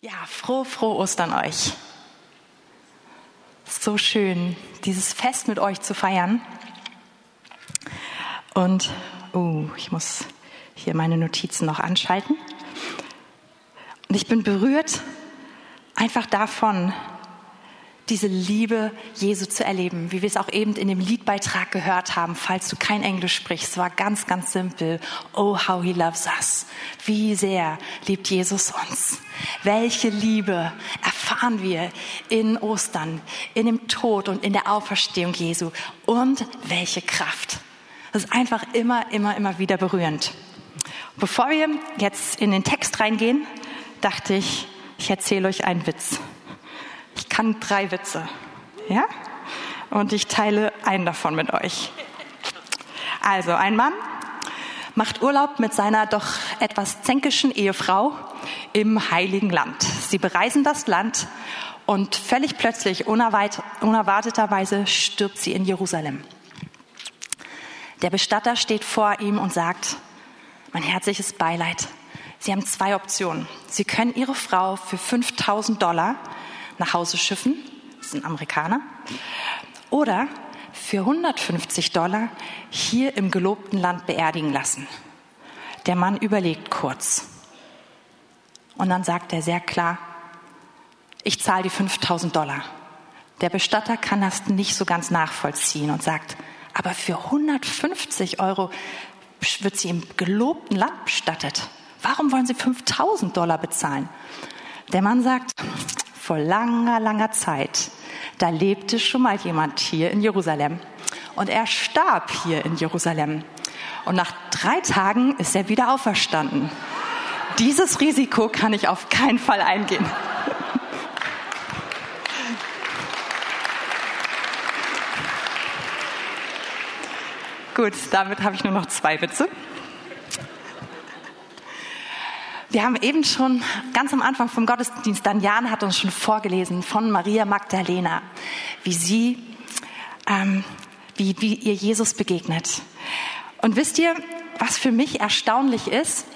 Ja, froh, froh Ostern euch. So schön, dieses Fest mit euch zu feiern. Und, oh, ich muss hier meine Notizen noch anschalten. Und ich bin berührt einfach davon, diese Liebe Jesu zu erleben, wie wir es auch eben in dem Liedbeitrag gehört haben, falls du kein Englisch sprichst. War ganz, ganz simpel. Oh, how he loves us. Wie sehr liebt Jesus uns. Welche Liebe erfahren wir in Ostern, in dem Tod und in der Auferstehung Jesu. Und welche Kraft. Das ist einfach immer, immer, immer wieder berührend. Bevor wir jetzt in den Text reingehen, dachte ich, ich erzähle euch einen Witz. Ich kann drei Witze. Ja? Und ich teile einen davon mit euch. Also, ein Mann macht Urlaub mit seiner doch etwas zänkischen Ehefrau im Heiligen Land. Sie bereisen das Land und völlig plötzlich, unerwarteterweise, stirbt sie in Jerusalem. Der Bestatter steht vor ihm und sagt, mein herzliches Beileid. Sie haben zwei Optionen. Sie können Ihre Frau für 5000 Dollar nach Hause schiffen, das ein Amerikaner, oder für 150 Dollar hier im gelobten Land beerdigen lassen. Der Mann überlegt kurz. Und dann sagt er sehr klar, ich zahle die 5000 Dollar. Der Bestatter kann das nicht so ganz nachvollziehen und sagt, aber für 150 Euro wird sie im gelobten Land bestattet. Warum wollen Sie 5000 Dollar bezahlen? Der Mann sagt, vor langer, langer Zeit, da lebte schon mal jemand hier in Jerusalem. Und er starb hier in Jerusalem. Und nach drei Tagen ist er wieder auferstanden. Dieses Risiko kann ich auf keinen Fall eingehen. Gut, damit habe ich nur noch zwei Witze. Wir haben eben schon ganz am Anfang vom Gottesdienst, dann Jan hat uns schon vorgelesen von Maria Magdalena, wie sie, ähm, wie, wie ihr Jesus begegnet. Und wisst ihr, was für mich erstaunlich ist?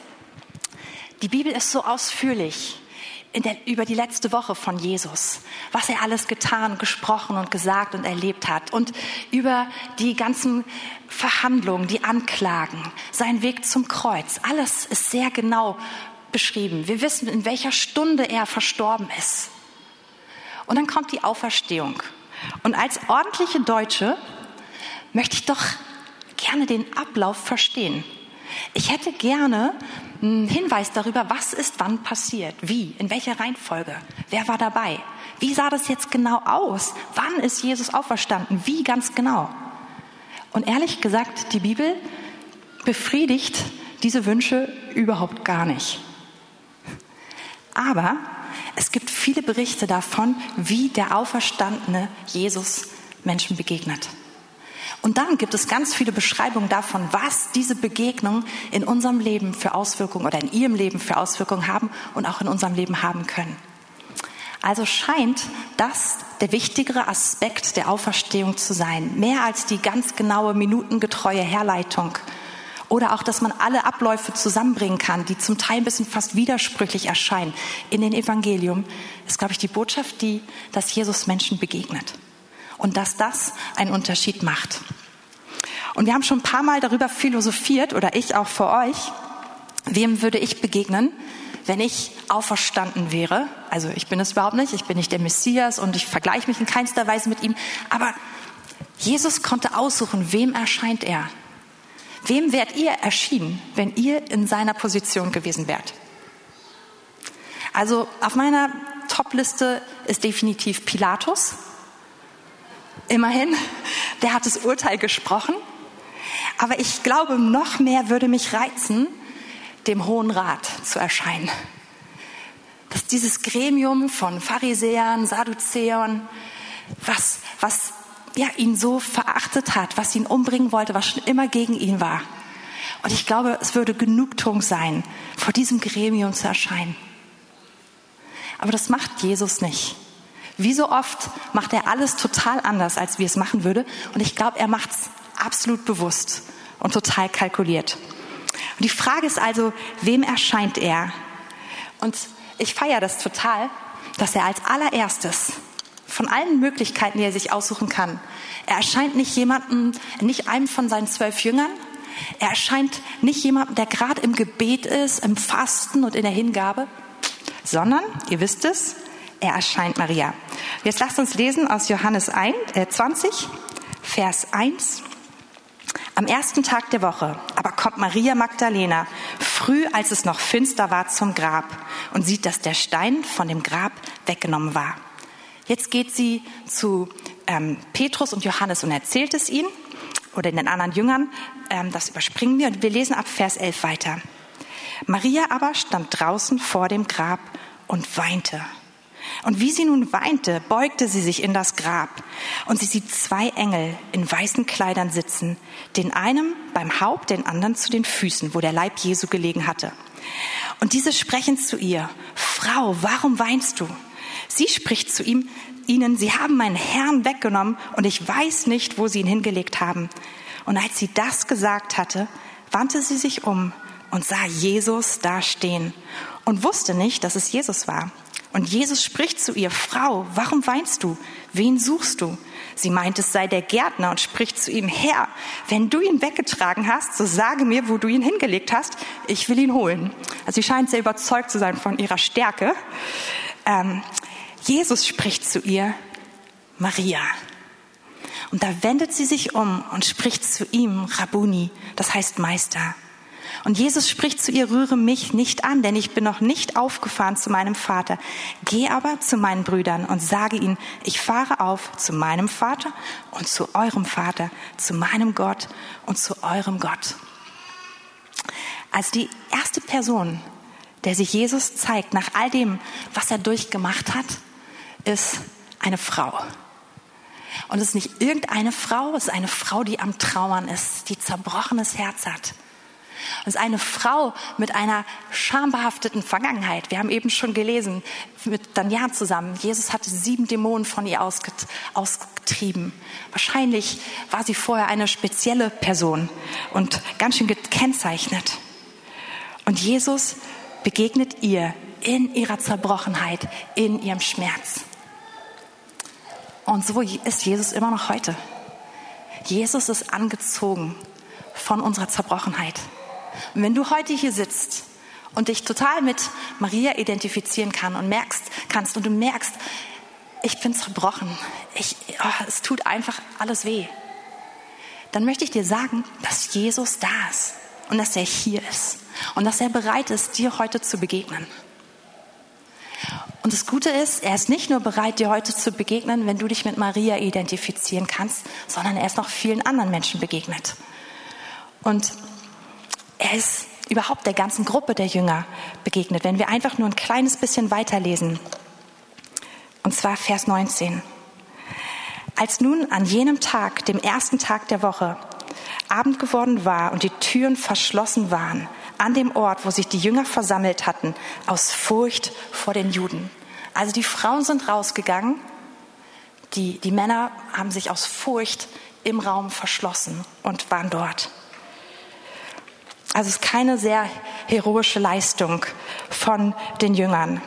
Die Bibel ist so ausführlich der, über die letzte Woche von Jesus, was er alles getan, gesprochen und gesagt und erlebt hat und über die ganzen Verhandlungen, die Anklagen, sein Weg zum Kreuz. Alles ist sehr genau beschrieben. Wir wissen, in welcher Stunde er verstorben ist. Und dann kommt die Auferstehung. Und als ordentliche Deutsche möchte ich doch gerne den Ablauf verstehen. Ich hätte gerne einen Hinweis darüber, was ist wann passiert, wie, in welcher Reihenfolge, wer war dabei, wie sah das jetzt genau aus, wann ist Jesus auferstanden, wie ganz genau. Und ehrlich gesagt, die Bibel befriedigt diese Wünsche überhaupt gar nicht. Aber es gibt viele Berichte davon, wie der auferstandene Jesus Menschen begegnet. Und dann gibt es ganz viele Beschreibungen davon, was diese Begegnungen in unserem Leben für Auswirkungen oder in ihrem Leben für Auswirkungen haben und auch in unserem Leben haben können. Also scheint das der wichtigere Aspekt der Auferstehung zu sein, mehr als die ganz genaue minutengetreue Herleitung oder auch, dass man alle Abläufe zusammenbringen kann, die zum Teil ein bisschen fast widersprüchlich erscheinen in den Evangelium, ist, glaube ich, die Botschaft, die, dass Jesus Menschen begegnet. Und dass das einen Unterschied macht. Und wir haben schon ein paar Mal darüber philosophiert, oder ich auch für euch, wem würde ich begegnen, wenn ich auferstanden wäre? Also ich bin es überhaupt nicht, ich bin nicht der Messias und ich vergleiche mich in keinster Weise mit ihm, aber Jesus konnte aussuchen, wem erscheint er. Wem wärt ihr erschienen, wenn ihr in seiner Position gewesen wärt? Also auf meiner Top-Liste ist definitiv Pilatus. Immerhin, der hat das Urteil gesprochen. Aber ich glaube, noch mehr würde mich reizen, dem Hohen Rat zu erscheinen. Dass dieses Gremium von Pharisäern, Sadduzäern, was, was ja, ihn so verachtet hat, was ihn umbringen wollte, was schon immer gegen ihn war. Und ich glaube, es würde Genugtuung sein, vor diesem Gremium zu erscheinen. Aber das macht Jesus nicht. Wie so oft macht er alles total anders, als wir es machen würde. Und ich glaube, er macht es absolut bewusst und total kalkuliert. Und die Frage ist also, wem erscheint er? Und ich feiere das total, dass er als allererstes von allen Möglichkeiten, die er sich aussuchen kann, er erscheint nicht jemandem, nicht einem von seinen zwölf Jüngern, er erscheint nicht jemandem, der gerade im Gebet ist, im Fasten und in der Hingabe, sondern, ihr wisst es, er erscheint Maria. Jetzt lasst uns lesen aus Johannes 1, äh 20, Vers 1. Am ersten Tag der Woche aber kommt Maria Magdalena früh, als es noch finster war, zum Grab und sieht, dass der Stein von dem Grab weggenommen war. Jetzt geht sie zu ähm, Petrus und Johannes und erzählt es ihnen oder den anderen Jüngern. Ähm, das überspringen wir und wir lesen ab Vers 11 weiter. Maria aber stand draußen vor dem Grab und weinte. Und wie sie nun weinte, beugte sie sich in das Grab und sie sieht zwei Engel in weißen Kleidern sitzen, den einen beim Haupt, den anderen zu den Füßen, wo der Leib Jesu gelegen hatte. Und diese sprechen zu ihr, Frau, warum weinst du? Sie spricht zu ihm, ihnen, sie haben meinen Herrn weggenommen und ich weiß nicht, wo sie ihn hingelegt haben. Und als sie das gesagt hatte, wandte sie sich um und sah Jesus da stehen und wusste nicht, dass es Jesus war. Und Jesus spricht zu ihr, Frau, warum weinst du? Wen suchst du? Sie meint, es sei der Gärtner und spricht zu ihm, Herr, wenn du ihn weggetragen hast, so sage mir, wo du ihn hingelegt hast, ich will ihn holen. Also sie scheint sehr überzeugt zu sein von ihrer Stärke. Ähm, Jesus spricht zu ihr, Maria. Und da wendet sie sich um und spricht zu ihm, Rabuni, das heißt Meister. Und Jesus spricht zu ihr, rühre mich nicht an, denn ich bin noch nicht aufgefahren zu meinem Vater. Geh aber zu meinen Brüdern und sage ihnen, ich fahre auf zu meinem Vater und zu eurem Vater, zu meinem Gott und zu eurem Gott. Als die erste Person, der sich Jesus zeigt, nach all dem, was er durchgemacht hat, ist eine Frau. Und es ist nicht irgendeine Frau, es ist eine Frau, die am Trauern ist, die zerbrochenes Herz hat. Es ist eine Frau mit einer schambehafteten Vergangenheit. Wir haben eben schon gelesen mit Daniel zusammen. Jesus hatte sieben Dämonen von ihr ausgetrieben. Wahrscheinlich war sie vorher eine spezielle Person und ganz schön gekennzeichnet. Und Jesus begegnet ihr in ihrer Zerbrochenheit, in ihrem Schmerz. Und so ist Jesus immer noch heute. Jesus ist angezogen von unserer Zerbrochenheit. Und wenn du heute hier sitzt und dich total mit Maria identifizieren kann und merkst, kannst und du merkst, ich bin zerbrochen, ich, oh, es tut einfach alles weh, dann möchte ich dir sagen, dass Jesus da ist und dass er hier ist und dass er bereit ist, dir heute zu begegnen. Und das Gute ist, er ist nicht nur bereit, dir heute zu begegnen, wenn du dich mit Maria identifizieren kannst, sondern er ist noch vielen anderen Menschen begegnet. Und er ist überhaupt der ganzen Gruppe der Jünger begegnet, wenn wir einfach nur ein kleines bisschen weiterlesen. Und zwar Vers 19. Als nun an jenem Tag, dem ersten Tag der Woche, Abend geworden war und die Türen verschlossen waren, an dem Ort, wo sich die Jünger versammelt hatten, aus Furcht vor den Juden. Also die Frauen sind rausgegangen, die, die Männer haben sich aus Furcht im Raum verschlossen und waren dort. Also es ist keine sehr heroische Leistung von den Jüngern.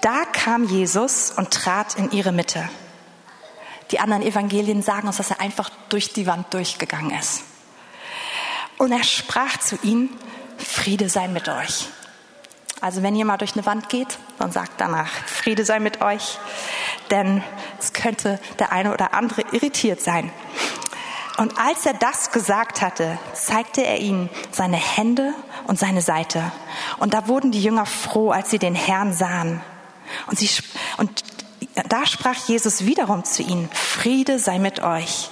Da kam Jesus und trat in ihre Mitte. Die anderen Evangelien sagen uns, dass er einfach durch die Wand durchgegangen ist. Und er sprach zu ihnen, Friede sei mit euch. Also wenn ihr mal durch eine Wand geht, dann sagt danach, Friede sei mit euch, denn es könnte der eine oder andere irritiert sein. Und als er das gesagt hatte, zeigte er ihnen seine Hände und seine Seite. Und da wurden die Jünger froh, als sie den Herrn sahen. Und, sie, und da sprach Jesus wiederum zu ihnen, Friede sei mit euch.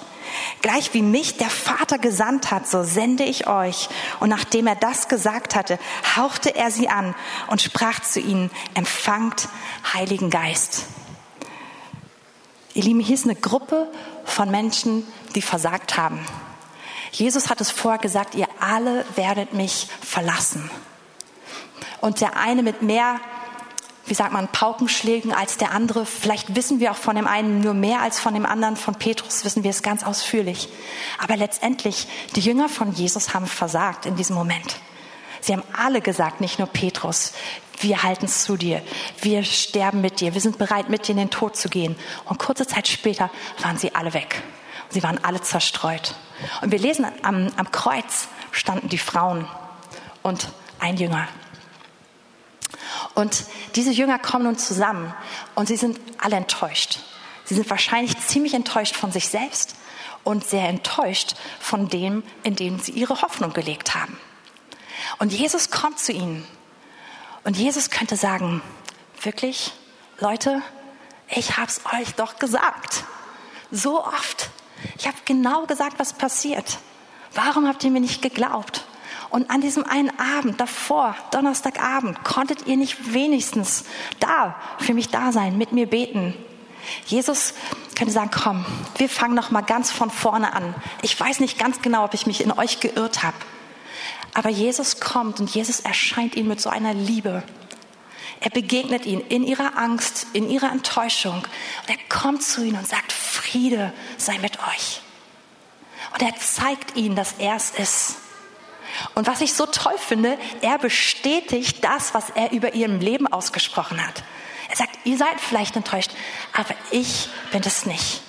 Gleich wie mich der Vater gesandt hat, so sende ich euch. Und nachdem er das gesagt hatte, hauchte er sie an und sprach zu ihnen, empfangt Heiligen Geist. Ihr Lieben, hier ist eine Gruppe von Menschen, die versagt haben. Jesus hat es vorher gesagt, ihr alle werdet mich verlassen. Und der eine mit mehr, wie sagt man, Paukenschlägen als der andere. Vielleicht wissen wir auch von dem einen nur mehr als von dem anderen. Von Petrus wissen wir es ganz ausführlich. Aber letztendlich, die Jünger von Jesus haben versagt in diesem Moment. Sie haben alle gesagt, nicht nur Petrus, wir halten zu dir, wir sterben mit dir, wir sind bereit, mit dir in den Tod zu gehen. Und kurze Zeit später waren sie alle weg. Sie waren alle zerstreut. Und wir lesen, am, am Kreuz standen die Frauen und ein Jünger. Und diese Jünger kommen nun zusammen und sie sind alle enttäuscht. Sie sind wahrscheinlich ziemlich enttäuscht von sich selbst und sehr enttäuscht von dem, in dem sie ihre Hoffnung gelegt haben. Und Jesus kommt zu ihnen. Und Jesus könnte sagen, wirklich, Leute, ich hab's euch doch gesagt. So oft. Ich habe genau gesagt, was passiert. Warum habt ihr mir nicht geglaubt? Und an diesem einen Abend davor, Donnerstagabend, konntet ihr nicht wenigstens da für mich da sein, mit mir beten. Jesus könnte sagen, komm, wir fangen noch mal ganz von vorne an. Ich weiß nicht ganz genau, ob ich mich in euch geirrt habe. Aber Jesus kommt und Jesus erscheint ihnen mit so einer Liebe. Er begegnet ihnen in ihrer Angst, in ihrer Enttäuschung. Und er kommt zu ihnen und sagt, Friede sei mit euch. Und er zeigt ihnen, dass er es ist. Und was ich so toll finde, er bestätigt das, was er über ihrem Leben ausgesprochen hat. Er sagt, ihr seid vielleicht enttäuscht, aber ich bin es nicht.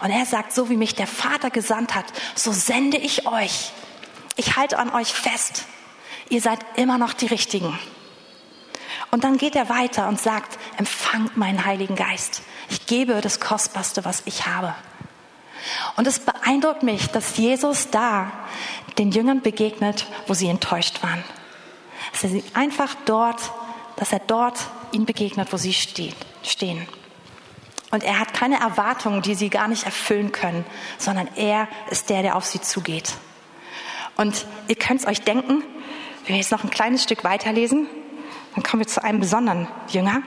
Und er sagt, so wie mich der Vater gesandt hat, so sende ich euch. Ich halte an euch fest. Ihr seid immer noch die Richtigen. Und dann geht er weiter und sagt, empfangt meinen Heiligen Geist. Ich gebe das Kostbarste, was ich habe. Und es beeindruckt mich, dass Jesus da den Jüngern begegnet, wo sie enttäuscht waren. Dass er sie einfach dort, dass er dort ihnen begegnet, wo sie stehen. Und er hat keine Erwartungen, die sie gar nicht erfüllen können, sondern er ist der, der auf sie zugeht. Und ihr könnt es euch denken, wenn wir jetzt noch ein kleines Stück weiterlesen, dann kommen wir zu einem besonderen Jünger.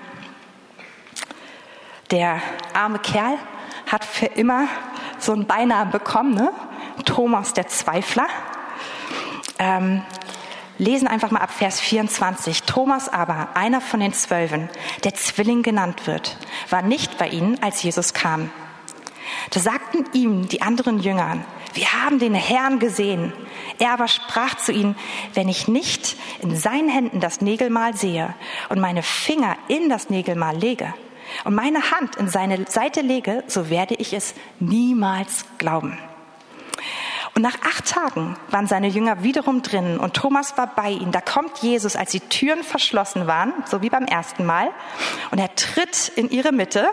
Der arme Kerl hat für immer so einen Beinamen bekommen, ne? Thomas der Zweifler. Ähm, lesen einfach mal ab Vers 24. Thomas aber, einer von den Zwölfen, der Zwilling genannt wird, war nicht bei ihnen, als Jesus kam. Da sagten ihm die anderen Jüngern, wir haben den Herrn gesehen. Er aber sprach zu ihnen, wenn ich nicht in seinen Händen das Nägelmal sehe und meine Finger in das Nägelmal lege und meine Hand in seine Seite lege, so werde ich es niemals glauben. Und nach acht Tagen waren seine Jünger wiederum drinnen und Thomas war bei ihnen. Da kommt Jesus, als die Türen verschlossen waren, so wie beim ersten Mal, und er tritt in ihre Mitte,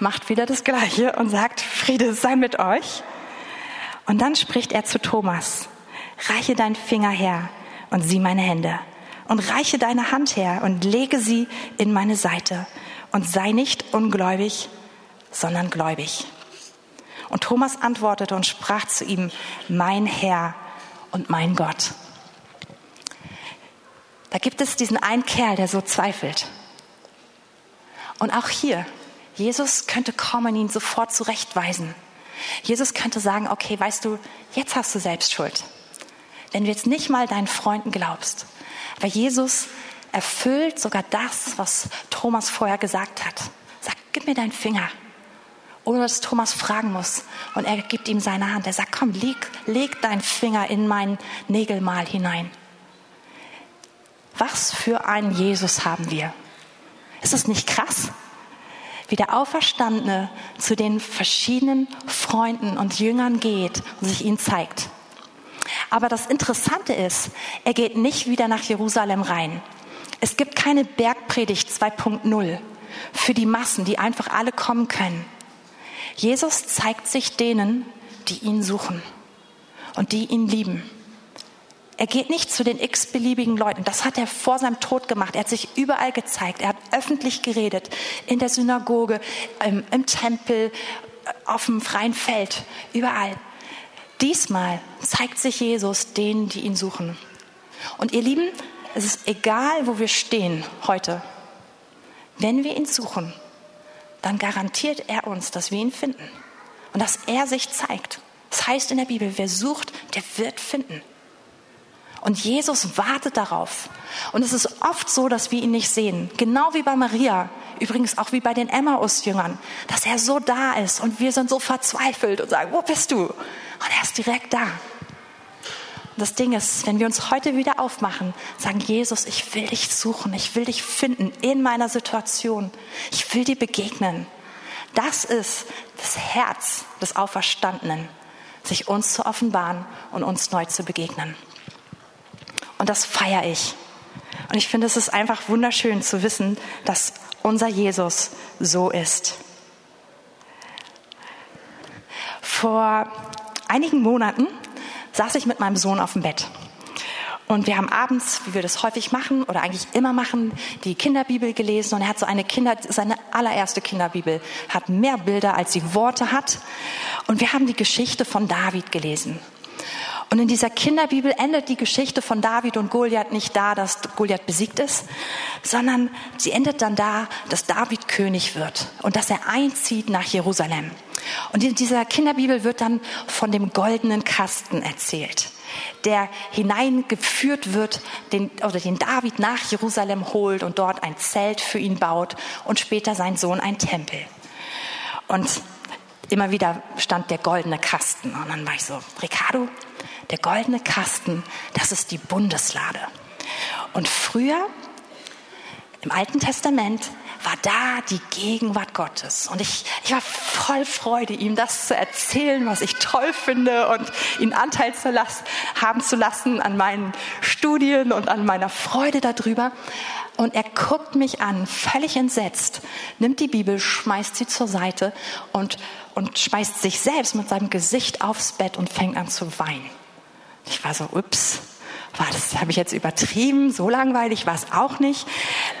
macht wieder das Gleiche und sagt, Friede sei mit euch. Und dann spricht er zu Thomas, reiche deinen Finger her und sieh meine Hände und reiche deine Hand her und lege sie in meine Seite und sei nicht ungläubig, sondern gläubig. Und Thomas antwortete und sprach zu ihm, mein Herr und mein Gott. Da gibt es diesen einen Kerl, der so zweifelt. Und auch hier, Jesus könnte kommen und ihn sofort zurechtweisen. Jesus könnte sagen, okay, weißt du, jetzt hast du selbst Schuld. Wenn du jetzt nicht mal deinen Freunden glaubst. Aber Jesus erfüllt sogar das, was Thomas vorher gesagt hat. Sagt, gib mir deinen Finger. Ohne dass Thomas fragen muss. Und er gibt ihm seine Hand. Er sagt, komm, leg, leg deinen Finger in mein Nägelmal hinein. Was für einen Jesus haben wir? Ist es nicht krass? wie der Auferstandene zu den verschiedenen Freunden und Jüngern geht und sich ihnen zeigt. Aber das Interessante ist, er geht nicht wieder nach Jerusalem rein. Es gibt keine Bergpredigt 2.0 für die Massen, die einfach alle kommen können. Jesus zeigt sich denen, die ihn suchen und die ihn lieben. Er geht nicht zu den x-beliebigen Leuten. Das hat er vor seinem Tod gemacht. Er hat sich überall gezeigt. Er hat öffentlich geredet. In der Synagoge, im, im Tempel, auf dem freien Feld, überall. Diesmal zeigt sich Jesus denen, die ihn suchen. Und ihr Lieben, es ist egal, wo wir stehen heute. Wenn wir ihn suchen, dann garantiert er uns, dass wir ihn finden und dass er sich zeigt. Das heißt in der Bibel, wer sucht, der wird finden. Und Jesus wartet darauf. Und es ist oft so, dass wir ihn nicht sehen. Genau wie bei Maria. Übrigens auch wie bei den Emmaus-Jüngern. Dass er so da ist und wir sind so verzweifelt und sagen, wo bist du? Und er ist direkt da. Das Ding ist, wenn wir uns heute wieder aufmachen, sagen, Jesus, ich will dich suchen, ich will dich finden in meiner Situation, ich will dir begegnen. Das ist das Herz des Auferstandenen, sich uns zu offenbaren und uns neu zu begegnen. Und das feiere ich. Und ich finde, es ist einfach wunderschön zu wissen, dass unser Jesus so ist. Vor einigen Monaten saß ich mit meinem Sohn auf dem Bett. Und wir haben abends, wie wir das häufig machen oder eigentlich immer machen, die Kinderbibel gelesen. Und er hat so eine Kinder, seine allererste Kinderbibel, hat mehr Bilder als sie Worte hat. Und wir haben die Geschichte von David gelesen. Und in dieser Kinderbibel endet die Geschichte von David und Goliath nicht da, dass Goliath besiegt ist, sondern sie endet dann da, dass David König wird und dass er einzieht nach Jerusalem. Und in dieser Kinderbibel wird dann von dem goldenen Kasten erzählt, der hineingeführt wird, den, oder den David nach Jerusalem holt und dort ein Zelt für ihn baut und später sein Sohn ein Tempel. Und immer wieder stand der goldene Kasten. Und dann war ich so, Ricardo, der goldene Kasten, das ist die Bundeslade. Und früher, im Alten Testament, war da die Gegenwart Gottes. Und ich, ich war voll Freude, ihm das zu erzählen, was ich toll finde und ihn Anteil zu lassen, haben zu lassen an meinen Studien und an meiner Freude darüber. Und er guckt mich an, völlig entsetzt, nimmt die Bibel, schmeißt sie zur Seite und, und schmeißt sich selbst mit seinem Gesicht aufs Bett und fängt an zu weinen. Ich war so, ups, war das, habe ich jetzt übertrieben? So langweilig war es auch nicht.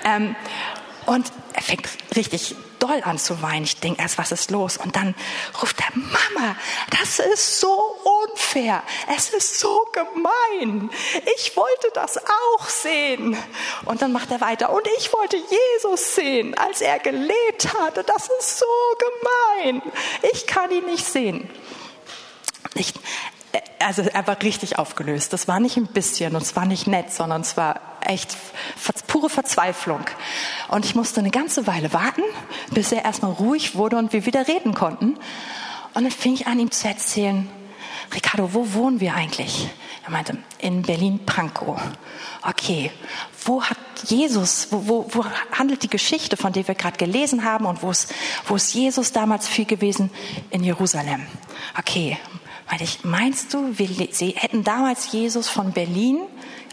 Ähm, und er fängt richtig doll an zu weinen. Ich denke erst, was ist los? Und dann ruft er, Mama, das ist so unfair. Es ist so gemein. Ich wollte das auch sehen. Und dann macht er weiter. Und ich wollte Jesus sehen, als er gelebt hatte. Das ist so gemein. Ich kann ihn nicht sehen. Ich, also er war richtig aufgelöst. Das war nicht ein bisschen und es war nicht nett, sondern es war echt pure Verzweiflung. Und ich musste eine ganze Weile warten, bis er erstmal ruhig wurde und wir wieder reden konnten. Und dann fing ich an, ihm zu erzählen, Ricardo, wo wohnen wir eigentlich? Er meinte, in Berlin-Pankow. Okay, wo hat Jesus, wo, wo, wo handelt die Geschichte, von der wir gerade gelesen haben und wo ist, wo ist Jesus damals viel gewesen? In Jerusalem. Okay, weil ich, meinst du, wir hätten damals Jesus von Berlin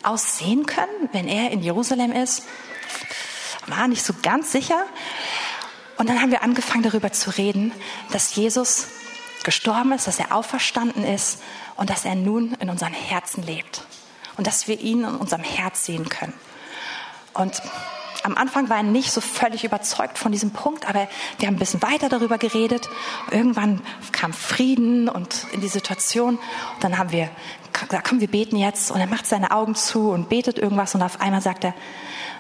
aus sehen können, wenn er in Jerusalem ist? War nicht so ganz sicher. Und dann haben wir angefangen darüber zu reden, dass Jesus gestorben ist, dass er auferstanden ist und dass er nun in unseren Herzen lebt. Und dass wir ihn in unserem Herz sehen können. Und am Anfang war er nicht so völlig überzeugt von diesem Punkt, aber wir haben ein bisschen weiter darüber geredet. Irgendwann kam Frieden und in die Situation. Und dann haben wir gesagt, komm, wir beten jetzt. Und er macht seine Augen zu und betet irgendwas. Und auf einmal sagt er,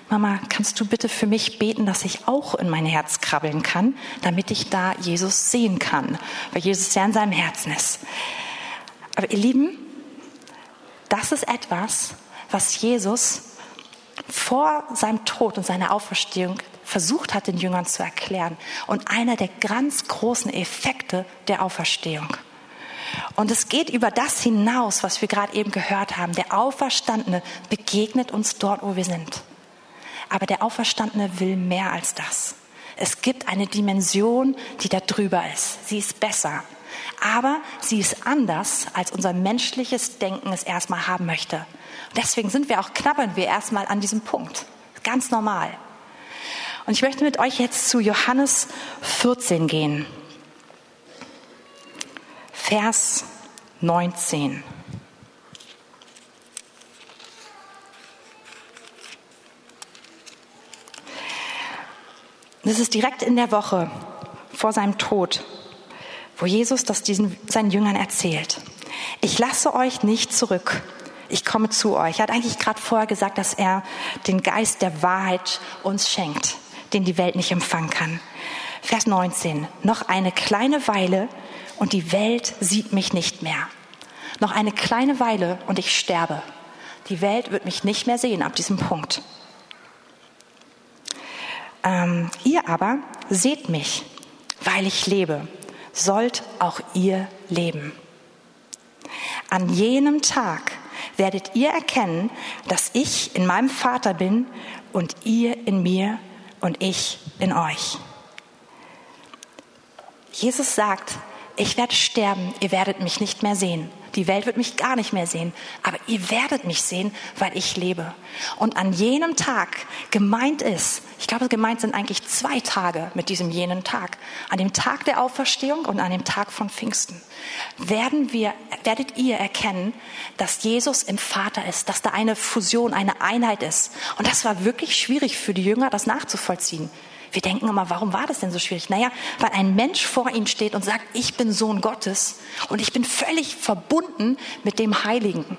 Mama, kannst du bitte für mich beten, dass ich auch in mein Herz krabbeln kann, damit ich da Jesus sehen kann, weil Jesus ja in seinem Herzen ist. Aber ihr Lieben, das ist etwas, was Jesus vor seinem Tod und seiner Auferstehung versucht hat, den Jüngern zu erklären. Und einer der ganz großen Effekte der Auferstehung. Und es geht über das hinaus, was wir gerade eben gehört haben. Der Auferstandene begegnet uns dort, wo wir sind. Aber der Auferstandene will mehr als das. Es gibt eine Dimension, die da drüber ist. Sie ist besser. Aber sie ist anders, als unser menschliches Denken es erstmal haben möchte. Deswegen sind wir auch, knabbern wir erstmal an diesem Punkt. Ganz normal. Und ich möchte mit euch jetzt zu Johannes 14 gehen. Vers 19. Das ist direkt in der Woche vor seinem Tod, wo Jesus das diesen, seinen Jüngern erzählt. Ich lasse euch nicht zurück ich komme zu euch. Er hat eigentlich gerade vorher gesagt, dass er den Geist der Wahrheit uns schenkt, den die Welt nicht empfangen kann. Vers 19. Noch eine kleine Weile und die Welt sieht mich nicht mehr. Noch eine kleine Weile und ich sterbe. Die Welt wird mich nicht mehr sehen ab diesem Punkt. Ähm, ihr aber seht mich, weil ich lebe, sollt auch ihr leben. An jenem Tag werdet ihr erkennen, dass ich in meinem Vater bin und ihr in mir und ich in euch. Jesus sagt, ich werde sterben, ihr werdet mich nicht mehr sehen. Die Welt wird mich gar nicht mehr sehen, aber ihr werdet mich sehen, weil ich lebe. Und an jenem Tag gemeint ist, ich glaube, gemeint sind eigentlich zwei Tage mit diesem jenen Tag. An dem Tag der Auferstehung und an dem Tag von Pfingsten werden wir, werdet ihr erkennen, dass Jesus im Vater ist, dass da eine Fusion, eine Einheit ist. Und das war wirklich schwierig für die Jünger, das nachzuvollziehen. Wir denken immer, warum war das denn so schwierig? Naja, weil ein Mensch vor ihnen steht und sagt, ich bin Sohn Gottes und ich bin völlig verbunden mit dem Heiligen.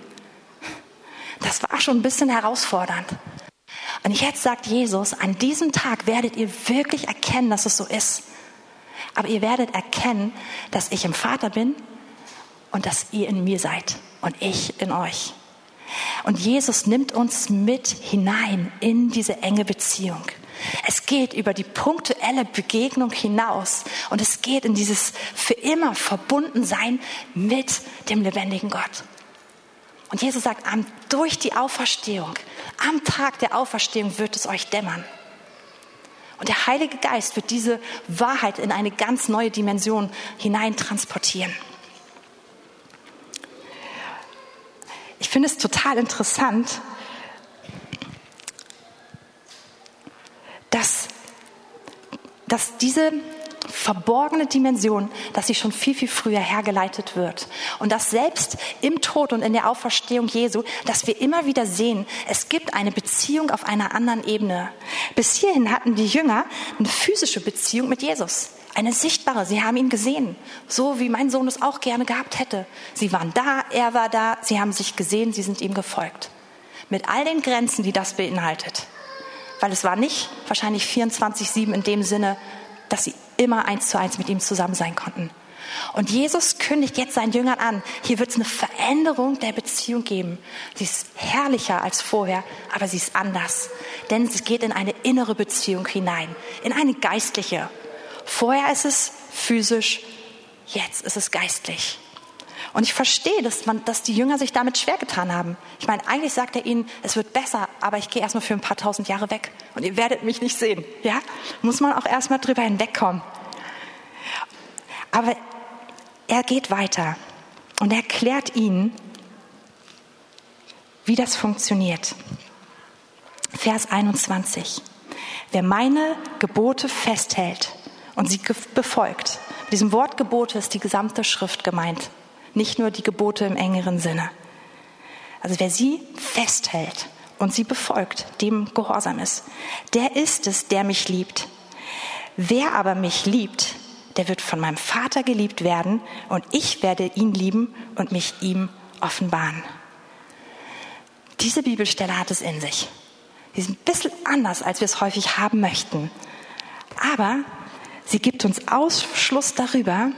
Das war schon ein bisschen herausfordernd. Und jetzt sagt Jesus, an diesem Tag werdet ihr wirklich erkennen, dass es so ist. Aber ihr werdet erkennen, dass ich im Vater bin und dass ihr in mir seid und ich in euch. Und Jesus nimmt uns mit hinein in diese enge Beziehung. Es geht über die punktuelle Begegnung hinaus und es geht in dieses für immer verbunden sein mit dem lebendigen Gott. Und Jesus sagt, durch die Auferstehung, am Tag der Auferstehung wird es euch dämmern. Und der Heilige Geist wird diese Wahrheit in eine ganz neue Dimension hinein transportieren. Ich finde es total interessant, dass, dass diese verborgene Dimension, dass sie schon viel, viel früher hergeleitet wird. Und dass selbst im Tod und in der Auferstehung Jesu, dass wir immer wieder sehen, es gibt eine Beziehung auf einer anderen Ebene. Bis hierhin hatten die Jünger eine physische Beziehung mit Jesus. Eine sichtbare. Sie haben ihn gesehen. So wie mein Sohn es auch gerne gehabt hätte. Sie waren da, er war da, sie haben sich gesehen, sie sind ihm gefolgt. Mit all den Grenzen, die das beinhaltet weil es war nicht wahrscheinlich 24-7 in dem Sinne, dass sie immer eins zu eins mit ihm zusammen sein konnten. Und Jesus kündigt jetzt seinen Jüngern an, hier wird es eine Veränderung der Beziehung geben. Sie ist herrlicher als vorher, aber sie ist anders. Denn es geht in eine innere Beziehung hinein, in eine geistliche. Vorher ist es physisch, jetzt ist es geistlich. Und ich verstehe, dass, man, dass die Jünger sich damit schwer getan haben. Ich meine, eigentlich sagt er ihnen, es wird besser, aber ich gehe erstmal für ein paar tausend Jahre weg und ihr werdet mich nicht sehen. Ja? Muss man auch erstmal drüber hinwegkommen. Aber er geht weiter und erklärt ihnen, wie das funktioniert. Vers 21. Wer meine Gebote festhält und sie befolgt, mit diesem Wort Gebote ist die gesamte Schrift gemeint nicht nur die Gebote im engeren Sinne. Also wer sie festhält und sie befolgt, dem gehorsam ist, der ist es, der mich liebt. Wer aber mich liebt, der wird von meinem Vater geliebt werden und ich werde ihn lieben und mich ihm offenbaren. Diese Bibelstelle hat es in sich. Sie ist ein bisschen anders, als wir es häufig haben möchten. Aber sie gibt uns Ausschluss darüber,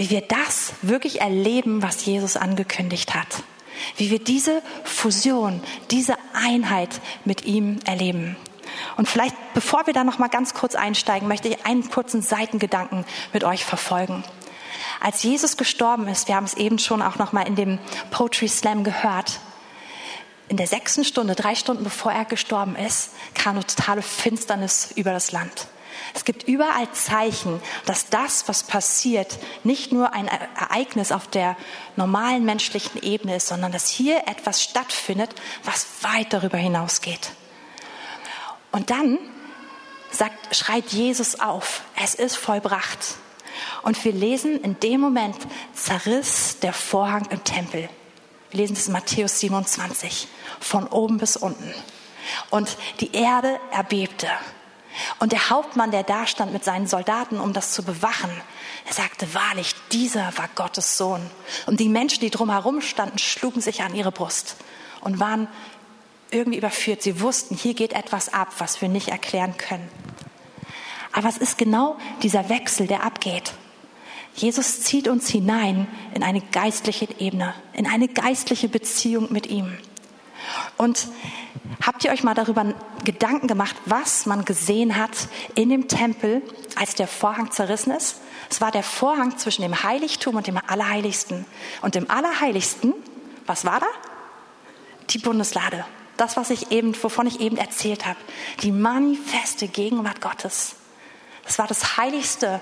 wie wir das wirklich erleben, was Jesus angekündigt hat. Wie wir diese Fusion, diese Einheit mit ihm erleben. Und vielleicht, bevor wir da noch mal ganz kurz einsteigen, möchte ich einen kurzen Seitengedanken mit euch verfolgen. Als Jesus gestorben ist, wir haben es eben schon auch noch mal in dem Poetry Slam gehört, in der sechsten Stunde, drei Stunden bevor er gestorben ist, kam eine totale Finsternis über das Land. Es gibt überall Zeichen, dass das, was passiert, nicht nur ein Ereignis auf der normalen menschlichen Ebene ist, sondern dass hier etwas stattfindet, was weit darüber hinausgeht. Und dann sagt, schreit Jesus auf, es ist vollbracht. Und wir lesen, in dem Moment zerriss der Vorhang im Tempel. Wir lesen das in Matthäus 27, von oben bis unten. Und die Erde erbebte. Und der Hauptmann, der da stand mit seinen Soldaten, um das zu bewachen, er sagte wahrlich, dieser war Gottes Sohn. Und die Menschen, die drumherum standen, schlugen sich an ihre Brust und waren irgendwie überführt. Sie wussten, hier geht etwas ab, was wir nicht erklären können. Aber es ist genau dieser Wechsel, der abgeht. Jesus zieht uns hinein in eine geistliche Ebene, in eine geistliche Beziehung mit ihm. Und habt ihr euch mal darüber Gedanken gemacht, was man gesehen hat in dem Tempel, als der Vorhang zerrissen ist? Es war der Vorhang zwischen dem Heiligtum und dem Allerheiligsten. Und im Allerheiligsten, was war da? die Bundeslade. Das, was ich eben, wovon ich eben erzählt habe. Die manifeste Gegenwart Gottes. Das war das Heiligste.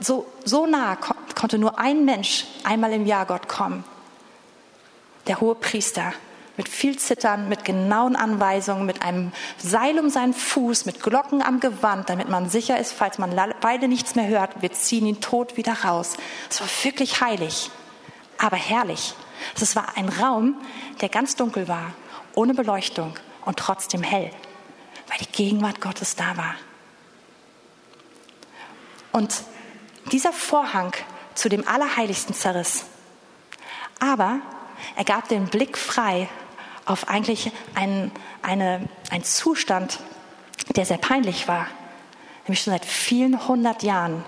So, so nah konnte nur ein Mensch einmal im Jahr Gott kommen. Der hohe Priester mit viel Zittern, mit genauen Anweisungen, mit einem Seil um seinen Fuß, mit Glocken am Gewand, damit man sicher ist, falls man beide nichts mehr hört, wir ziehen ihn tot wieder raus. Es war wirklich heilig, aber herrlich. Es war ein Raum, der ganz dunkel war, ohne Beleuchtung und trotzdem hell, weil die Gegenwart Gottes da war. Und dieser Vorhang zu dem Allerheiligsten zerriss. Aber er gab den Blick frei auf eigentlich einen, eine, einen Zustand, der sehr peinlich war. Nämlich schon seit vielen hundert Jahren,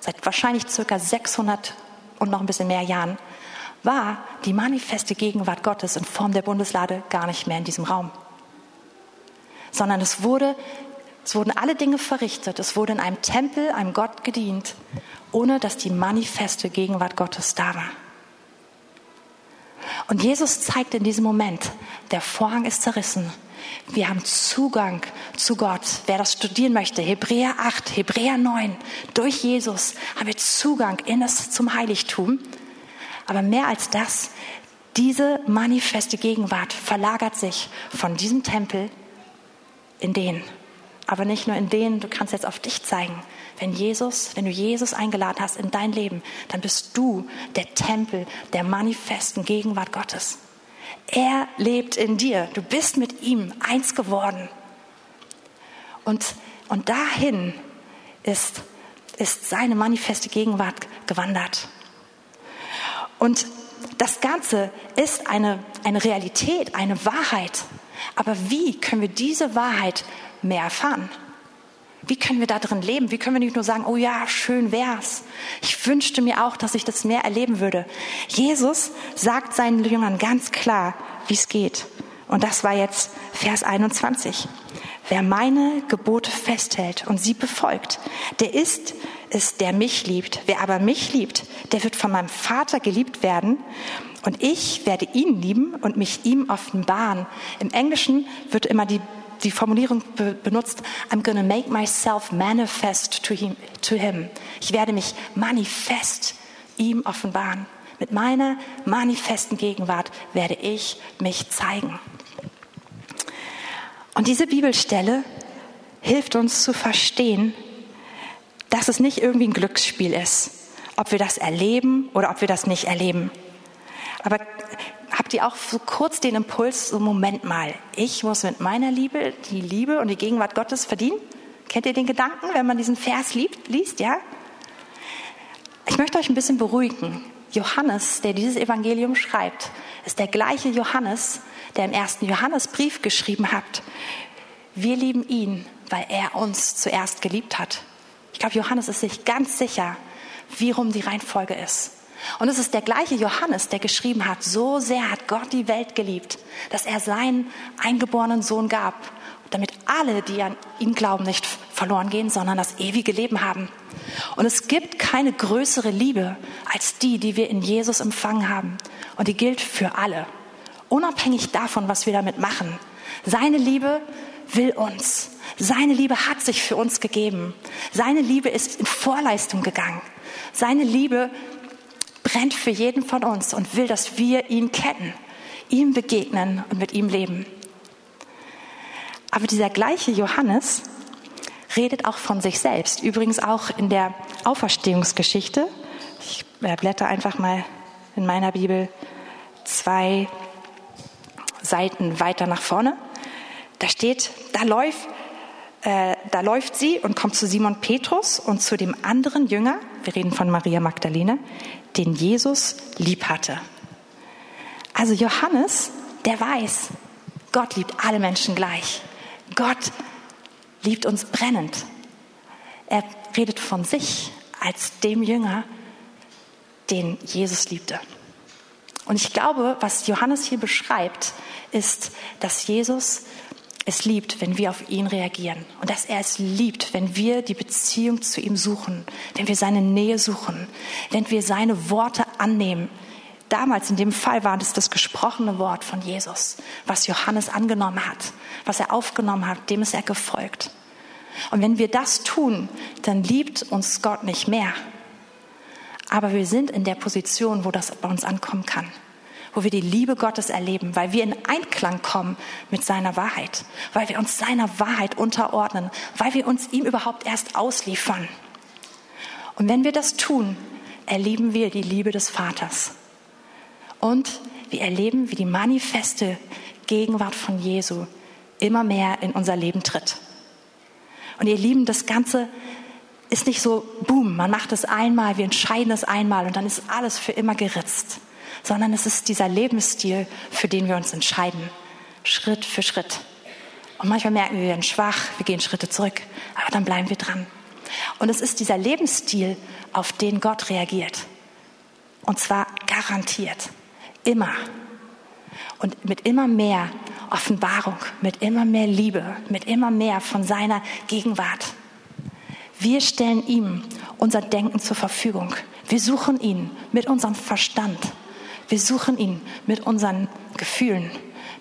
seit wahrscheinlich circa 600 und noch ein bisschen mehr Jahren, war die manifeste Gegenwart Gottes in Form der Bundeslade gar nicht mehr in diesem Raum. Sondern es wurde, es wurden alle Dinge verrichtet. Es wurde in einem Tempel, einem Gott gedient, ohne dass die manifeste Gegenwart Gottes da war. Und Jesus zeigt in diesem Moment, der Vorhang ist zerrissen. Wir haben Zugang zu Gott. Wer das studieren möchte, Hebräer 8, Hebräer 9, durch Jesus haben wir Zugang in das, zum Heiligtum. Aber mehr als das, diese manifeste Gegenwart verlagert sich von diesem Tempel in den. Aber nicht nur in den, du kannst jetzt auf dich zeigen, wenn Jesus, wenn du Jesus eingeladen hast in dein Leben, dann bist du der Tempel der manifesten Gegenwart Gottes. Er lebt in dir. Du bist mit ihm eins geworden. Und, und dahin ist, ist seine manifeste Gegenwart gewandert. Und das Ganze ist eine, eine Realität, eine Wahrheit. Aber wie können wir diese Wahrheit mehr erfahren? Wie können wir da drin leben? Wie können wir nicht nur sagen, oh ja, schön wär's. Ich wünschte mir auch, dass ich das mehr erleben würde. Jesus sagt seinen Jüngern ganz klar, wie es geht. Und das war jetzt Vers 21. Wer meine Gebote festhält und sie befolgt, der ist es, der mich liebt. Wer aber mich liebt, der wird von meinem Vater geliebt werden. Und ich werde ihn lieben und mich ihm offenbaren. Im Englischen wird immer die die Formulierung be benutzt, I'm gonna make myself manifest to him, to him. Ich werde mich manifest ihm offenbaren. Mit meiner manifesten Gegenwart werde ich mich zeigen. Und diese Bibelstelle hilft uns zu verstehen, dass es nicht irgendwie ein Glücksspiel ist, ob wir das erleben oder ob wir das nicht erleben. Aber habt ihr auch so kurz den Impuls, so Moment mal, ich muss mit meiner Liebe die Liebe und die Gegenwart Gottes verdienen? Kennt ihr den Gedanken, wenn man diesen Vers liebt, liest, ja? Ich möchte euch ein bisschen beruhigen. Johannes, der dieses Evangelium schreibt, ist der gleiche Johannes, der im ersten Johannesbrief geschrieben hat. Wir lieben ihn, weil er uns zuerst geliebt hat. Ich glaube, Johannes ist sich ganz sicher, wie rum die Reihenfolge ist. Und es ist der gleiche Johannes, der geschrieben hat, so sehr hat Gott die Welt geliebt, dass er seinen eingeborenen Sohn gab, damit alle, die an ihn glauben, nicht verloren gehen, sondern das ewige Leben haben. Und es gibt keine größere Liebe als die, die wir in Jesus empfangen haben. Und die gilt für alle, unabhängig davon, was wir damit machen. Seine Liebe will uns. Seine Liebe hat sich für uns gegeben. Seine Liebe ist in Vorleistung gegangen. Seine Liebe brennt für jeden von uns und will, dass wir ihn kennen, ihm begegnen und mit ihm leben. Aber dieser gleiche Johannes redet auch von sich selbst. Übrigens auch in der Auferstehungsgeschichte. Ich äh, blätter einfach mal in meiner Bibel zwei Seiten weiter nach vorne. Da steht, da läuft, äh, da läuft sie und kommt zu Simon Petrus und zu dem anderen Jünger, wir reden von Maria Magdalene, den Jesus lieb hatte. Also Johannes, der weiß, Gott liebt alle Menschen gleich. Gott liebt uns brennend. Er redet von sich als dem Jünger, den Jesus liebte. Und ich glaube, was Johannes hier beschreibt, ist, dass Jesus es liebt, wenn wir auf ihn reagieren und dass er es liebt, wenn wir die Beziehung zu ihm suchen, wenn wir seine Nähe suchen, wenn wir seine Worte annehmen damals in dem Fall war das das gesprochene Wort von Jesus, was Johannes angenommen hat, was er aufgenommen hat, dem ist er gefolgt. Und wenn wir das tun, dann liebt uns Gott nicht mehr. Aber wir sind in der Position, wo das bei uns ankommen kann, wo wir die Liebe Gottes erleben, weil wir in Einklang kommen mit seiner Wahrheit, weil wir uns seiner Wahrheit unterordnen, weil wir uns ihm überhaupt erst ausliefern. Und wenn wir das tun, erleben wir die Liebe des Vaters. Und wir erleben, wie die manifeste Gegenwart von Jesu immer mehr in unser Leben tritt. Und ihr Lieben, das Ganze ist nicht so, boom, man macht es einmal, wir entscheiden es einmal und dann ist alles für immer geritzt, sondern es ist dieser Lebensstil, für den wir uns entscheiden, Schritt für Schritt. Und manchmal merken wir, wir werden schwach, wir gehen Schritte zurück, aber dann bleiben wir dran. Und es ist dieser Lebensstil, auf den Gott reagiert. Und zwar garantiert. Immer. Und mit immer mehr Offenbarung, mit immer mehr Liebe, mit immer mehr von seiner Gegenwart. Wir stellen ihm unser Denken zur Verfügung. Wir suchen ihn mit unserem Verstand. Wir suchen ihn mit unseren Gefühlen,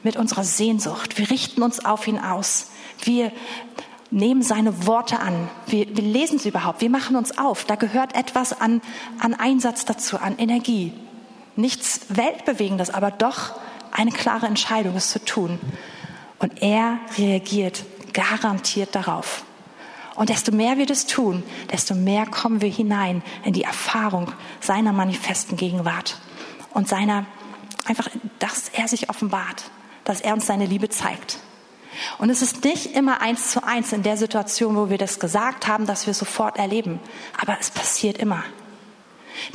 mit unserer Sehnsucht. Wir richten uns auf ihn aus. Wir nehmen seine Worte an. Wir, wir lesen sie überhaupt. Wir machen uns auf. Da gehört etwas an, an Einsatz dazu, an Energie. Nichts Weltbewegendes, aber doch eine klare Entscheidung, es zu tun. Und er reagiert garantiert darauf. Und desto mehr wir das tun, desto mehr kommen wir hinein in die Erfahrung seiner manifesten Gegenwart und seiner, einfach, dass er sich offenbart, dass er uns seine Liebe zeigt. Und es ist nicht immer eins zu eins in der Situation, wo wir das gesagt haben, dass wir sofort erleben. Aber es passiert immer.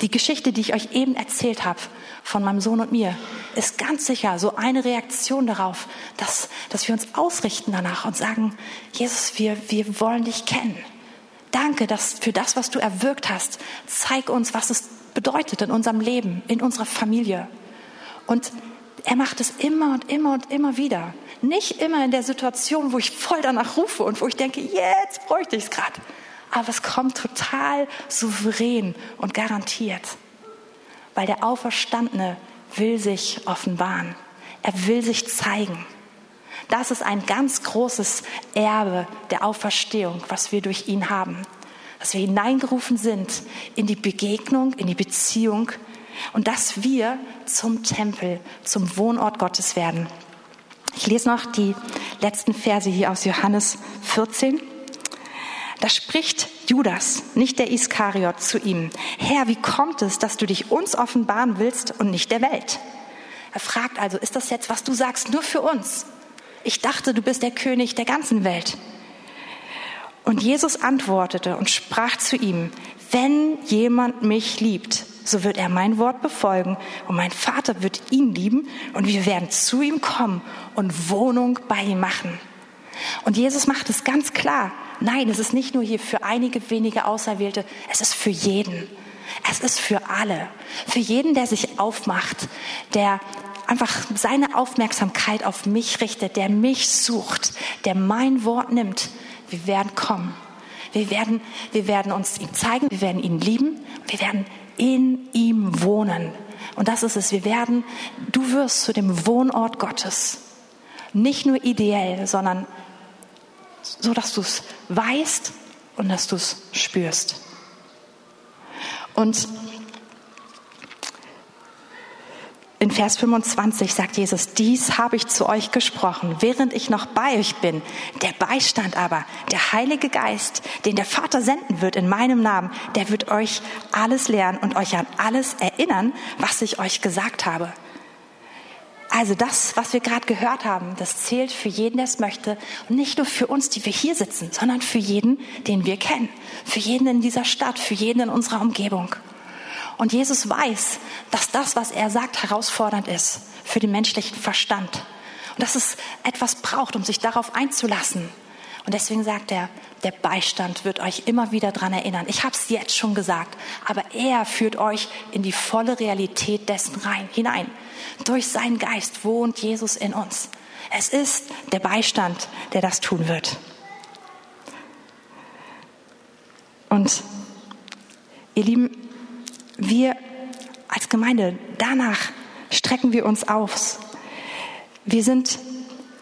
Die Geschichte, die ich euch eben erzählt habe von meinem Sohn und mir, ist ganz sicher so eine Reaktion darauf, dass, dass wir uns ausrichten danach und sagen, Jesus, wir, wir wollen dich kennen. Danke dass, für das, was du erwirkt hast. Zeig uns, was es bedeutet in unserem Leben, in unserer Familie. Und er macht es immer und immer und immer wieder. Nicht immer in der Situation, wo ich voll danach rufe und wo ich denke, jetzt bräuchte ich es gerade aber es kommt total souverän und garantiert, weil der Auferstandene will sich offenbaren. Er will sich zeigen. Das ist ein ganz großes Erbe der Auferstehung, was wir durch ihn haben. Dass wir hineingerufen sind in die Begegnung, in die Beziehung und dass wir zum Tempel, zum Wohnort Gottes werden. Ich lese noch die letzten Verse hier aus Johannes 14. Da spricht Judas, nicht der Iskariot, zu ihm. Herr, wie kommt es, dass du dich uns offenbaren willst und nicht der Welt? Er fragt also, ist das jetzt, was du sagst, nur für uns? Ich dachte, du bist der König der ganzen Welt. Und Jesus antwortete und sprach zu ihm, wenn jemand mich liebt, so wird er mein Wort befolgen und mein Vater wird ihn lieben und wir werden zu ihm kommen und Wohnung bei ihm machen. Und Jesus macht es ganz klar. Nein, es ist nicht nur hier für einige wenige Auserwählte, es ist für jeden. Es ist für alle. Für jeden, der sich aufmacht, der einfach seine Aufmerksamkeit auf mich richtet, der mich sucht, der mein Wort nimmt. Wir werden kommen. Wir werden, wir werden uns ihm zeigen, wir werden ihn lieben, wir werden in ihm wohnen. Und das ist es. Wir werden, du wirst zu dem Wohnort Gottes. Nicht nur ideell, sondern so dass du es weißt und dass du es spürst. Und in Vers 25 sagt Jesus, dies habe ich zu euch gesprochen, während ich noch bei euch bin. Der Beistand aber, der Heilige Geist, den der Vater senden wird in meinem Namen, der wird euch alles lernen und euch an alles erinnern, was ich euch gesagt habe. Also das, was wir gerade gehört haben, das zählt für jeden, der es möchte. Und nicht nur für uns, die wir hier sitzen, sondern für jeden, den wir kennen. Für jeden in dieser Stadt, für jeden in unserer Umgebung. Und Jesus weiß, dass das, was er sagt, herausfordernd ist für den menschlichen Verstand. Und dass es etwas braucht, um sich darauf einzulassen. Und deswegen sagt er, der Beistand wird euch immer wieder daran erinnern. Ich habe es jetzt schon gesagt, aber er führt euch in die volle Realität dessen rein, hinein. Durch seinen Geist wohnt Jesus in uns. Es ist der Beistand, der das tun wird. Und ihr Lieben, wir als Gemeinde, danach strecken wir uns aus. Wir sind,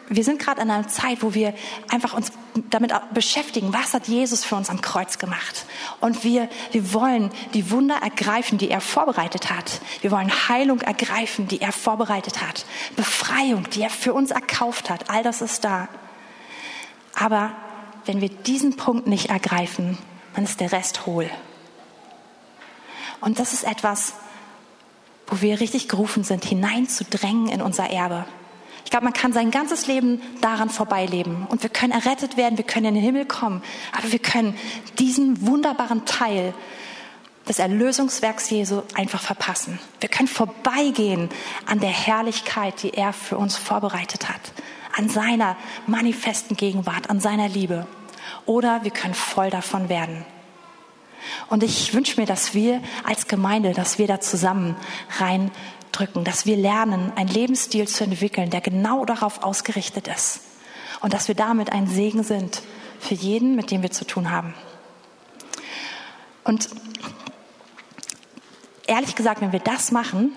wir sind gerade in einer Zeit, wo wir einfach uns damit beschäftigen, was hat Jesus für uns am Kreuz gemacht. Und wir, wir wollen die Wunder ergreifen, die er vorbereitet hat. Wir wollen Heilung ergreifen, die er vorbereitet hat. Befreiung, die er für uns erkauft hat. All das ist da. Aber wenn wir diesen Punkt nicht ergreifen, dann ist der Rest hohl. Und das ist etwas, wo wir richtig gerufen sind, hineinzudrängen in unser Erbe. Ich glaube, man kann sein ganzes Leben daran vorbeileben und wir können errettet werden, wir können in den Himmel kommen, aber wir können diesen wunderbaren Teil des Erlösungswerks Jesu einfach verpassen. Wir können vorbeigehen an der Herrlichkeit, die er für uns vorbereitet hat, an seiner manifesten Gegenwart, an seiner Liebe. Oder wir können voll davon werden. Und ich wünsche mir, dass wir als Gemeinde, dass wir da zusammen reindrücken, dass wir lernen, einen Lebensstil zu entwickeln, der genau darauf ausgerichtet ist. Und dass wir damit ein Segen sind für jeden, mit dem wir zu tun haben. Und ehrlich gesagt, wenn wir das machen,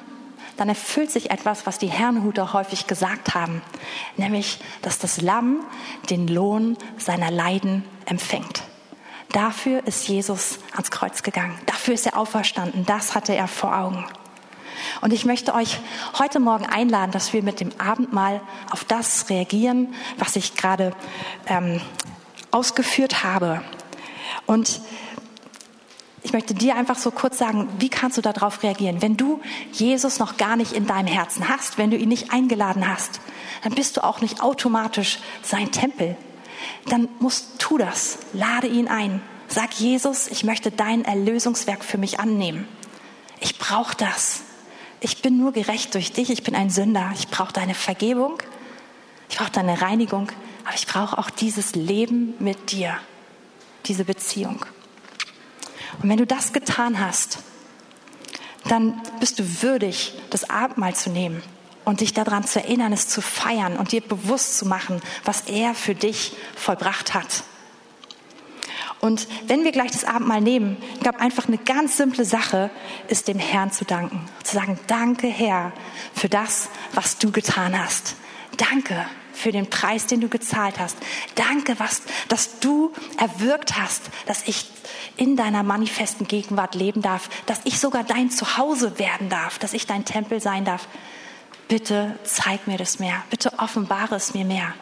dann erfüllt sich etwas, was die Herrenhuter häufig gesagt haben, nämlich, dass das Lamm den Lohn seiner Leiden empfängt. Dafür ist Jesus ans Kreuz gegangen. Dafür ist er auferstanden. Das hatte er vor Augen. Und ich möchte euch heute Morgen einladen, dass wir mit dem Abendmahl auf das reagieren, was ich gerade ähm, ausgeführt habe. Und ich möchte dir einfach so kurz sagen, wie kannst du darauf reagieren? Wenn du Jesus noch gar nicht in deinem Herzen hast, wenn du ihn nicht eingeladen hast, dann bist du auch nicht automatisch sein Tempel dann musst tu das. Lade ihn ein. Sag Jesus, ich möchte dein Erlösungswerk für mich annehmen. Ich brauche das. Ich bin nur gerecht durch dich. Ich bin ein Sünder. Ich brauche deine Vergebung. Ich brauche deine Reinigung. Aber ich brauche auch dieses Leben mit dir. Diese Beziehung. Und wenn du das getan hast, dann bist du würdig, das Abendmahl zu nehmen und dich daran zu erinnern, es zu feiern und dir bewusst zu machen, was er für dich vollbracht hat. Und wenn wir gleich das Abendmahl nehmen, ich glaube, einfach eine ganz simple Sache ist, dem Herrn zu danken. Zu sagen, danke Herr für das, was du getan hast. Danke für den Preis, den du gezahlt hast. Danke, was, dass du erwirkt hast, dass ich in deiner manifesten Gegenwart leben darf, dass ich sogar dein Zuhause werden darf, dass ich dein Tempel sein darf bitte zeig mir das mehr, bitte offenbare es mir mehr.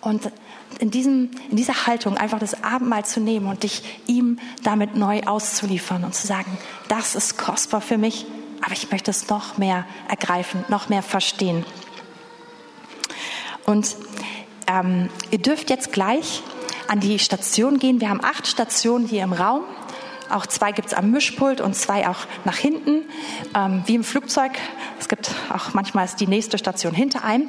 Und in, diesem, in dieser Haltung einfach das Abendmahl zu nehmen und dich ihm damit neu auszuliefern und zu sagen, das ist kostbar für mich, aber ich möchte es noch mehr ergreifen, noch mehr verstehen. Und ähm, ihr dürft jetzt gleich an die Station gehen. Wir haben acht Stationen hier im Raum. Auch zwei gibt es am Mischpult und zwei auch nach hinten, ähm, wie im Flugzeug. Es gibt auch manchmal ist die nächste Station hinter einem.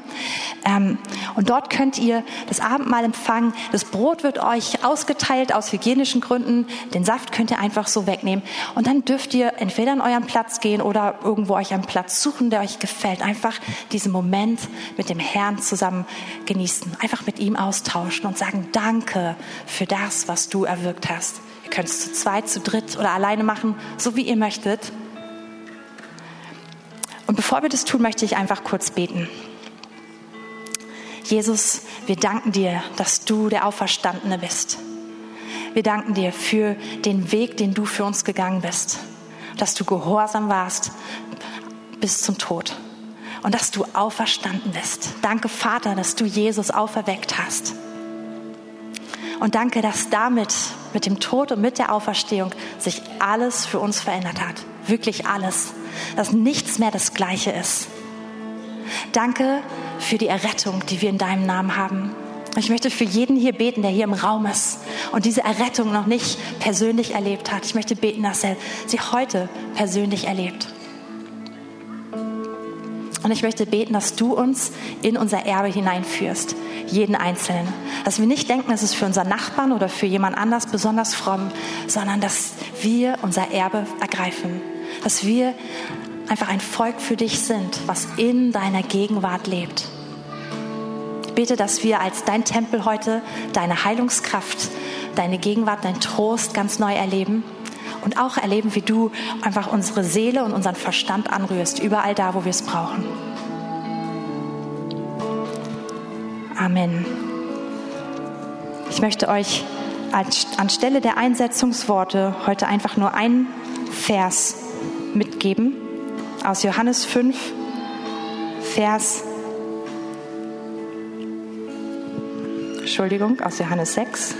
Ähm, und dort könnt ihr das Abendmahl empfangen. Das Brot wird euch ausgeteilt aus hygienischen Gründen. Den Saft könnt ihr einfach so wegnehmen. Und dann dürft ihr entweder an euren Platz gehen oder irgendwo euch einen Platz suchen, der euch gefällt. Einfach diesen Moment mit dem Herrn zusammen genießen. Einfach mit ihm austauschen und sagen, danke für das, was du erwirkt hast. Ihr könnt es zu zweit, zu dritt oder alleine machen, so wie ihr möchtet. Und bevor wir das tun, möchte ich einfach kurz beten. Jesus, wir danken dir, dass du der Auferstandene bist. Wir danken dir für den Weg, den du für uns gegangen bist, dass du gehorsam warst bis zum Tod und dass du auferstanden bist. Danke, Vater, dass du Jesus auferweckt hast. Und danke, dass damit, mit dem Tod und mit der Auferstehung, sich alles für uns verändert hat. Wirklich alles. Dass nichts mehr das Gleiche ist. Danke für die Errettung, die wir in deinem Namen haben. Ich möchte für jeden hier beten, der hier im Raum ist und diese Errettung noch nicht persönlich erlebt hat. Ich möchte beten, dass er sie heute persönlich erlebt. Und ich möchte beten, dass du uns in unser Erbe hineinführst, jeden Einzelnen. Dass wir nicht denken, es ist für unseren Nachbarn oder für jemand anders besonders fromm, sondern dass wir unser Erbe ergreifen. Dass wir einfach ein Volk für dich sind, was in deiner Gegenwart lebt. Ich bete, dass wir als dein Tempel heute deine Heilungskraft, deine Gegenwart, dein Trost ganz neu erleben und auch erleben, wie du einfach unsere Seele und unseren Verstand anrührst, überall da, wo wir es brauchen. Amen. Ich möchte euch anstelle der Einsetzungsworte heute einfach nur einen Vers mitgeben aus Johannes 5, Vers, Entschuldigung, aus Johannes 6,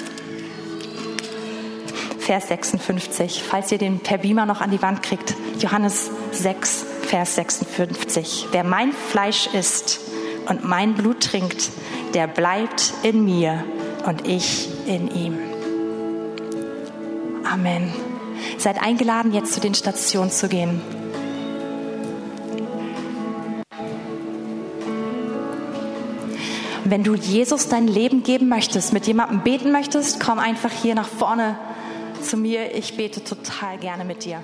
Vers 56. Falls ihr den per Beamer noch an die Wand kriegt, Johannes 6, Vers 56. Wer mein Fleisch isst und mein Blut trinkt, der bleibt in mir und ich in ihm. Amen. Seid eingeladen, jetzt zu den Stationen zu gehen. wenn du Jesus dein Leben geben möchtest, mit jemandem beten möchtest, komm einfach hier nach vorne zu mir. Ich bete total gerne mit dir.